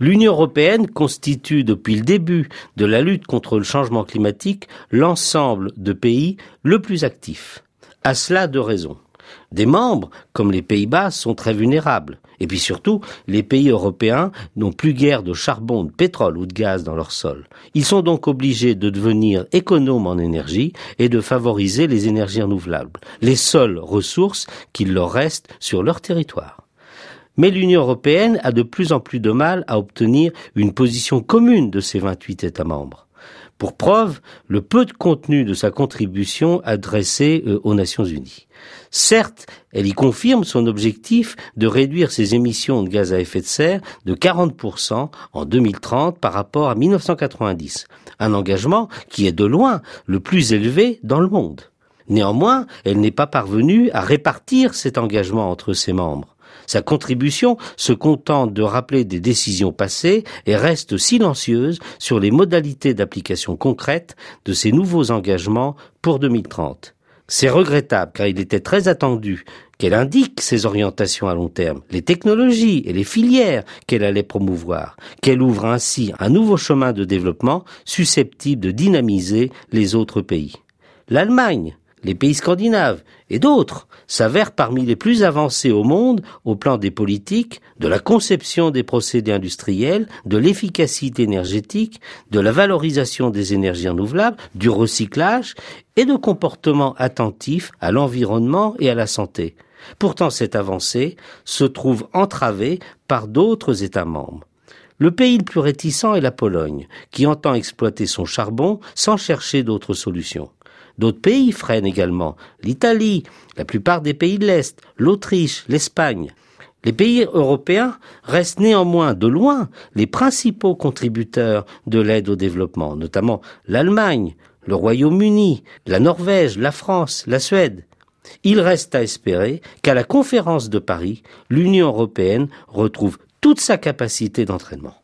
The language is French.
L'Union européenne constitue depuis le début de la lutte contre le changement climatique l'ensemble de pays le plus actif. À cela deux raisons. Des membres, comme les Pays-Bas, sont très vulnérables. Et puis surtout, les pays européens n'ont plus guère de charbon, de pétrole ou de gaz dans leur sol. Ils sont donc obligés de devenir économes en énergie et de favoriser les énergies renouvelables, les seules ressources qu'il leur reste sur leur territoire. Mais l'Union européenne a de plus en plus de mal à obtenir une position commune de ses 28 États membres. Pour preuve, le peu de contenu de sa contribution adressée euh, aux Nations Unies. Certes, elle y confirme son objectif de réduire ses émissions de gaz à effet de serre de 40% en 2030 par rapport à 1990, un engagement qui est de loin le plus élevé dans le monde. Néanmoins, elle n'est pas parvenue à répartir cet engagement entre ses membres. Sa contribution se contente de rappeler des décisions passées et reste silencieuse sur les modalités d'application concrète de ces nouveaux engagements pour 2030. C'est regrettable car il était très attendu qu'elle indique ses orientations à long terme, les technologies et les filières qu'elle allait promouvoir, qu'elle ouvre ainsi un nouveau chemin de développement susceptible de dynamiser les autres pays. L'Allemagne, les pays scandinaves et d'autres s'avèrent parmi les plus avancés au monde au plan des politiques, de la conception des procédés industriels, de l'efficacité énergétique, de la valorisation des énergies renouvelables, du recyclage et de comportements attentifs à l'environnement et à la santé. Pourtant, cette avancée se trouve entravée par d'autres États membres. Le pays le plus réticent est la Pologne, qui entend exploiter son charbon sans chercher d'autres solutions. D'autres pays freinent également. L'Italie, la plupart des pays de l'Est, l'Autriche, l'Espagne. Les pays européens restent néanmoins de loin les principaux contributeurs de l'aide au développement, notamment l'Allemagne, le Royaume-Uni, la Norvège, la France, la Suède. Il reste à espérer qu'à la conférence de Paris, l'Union européenne retrouve toute sa capacité d'entraînement.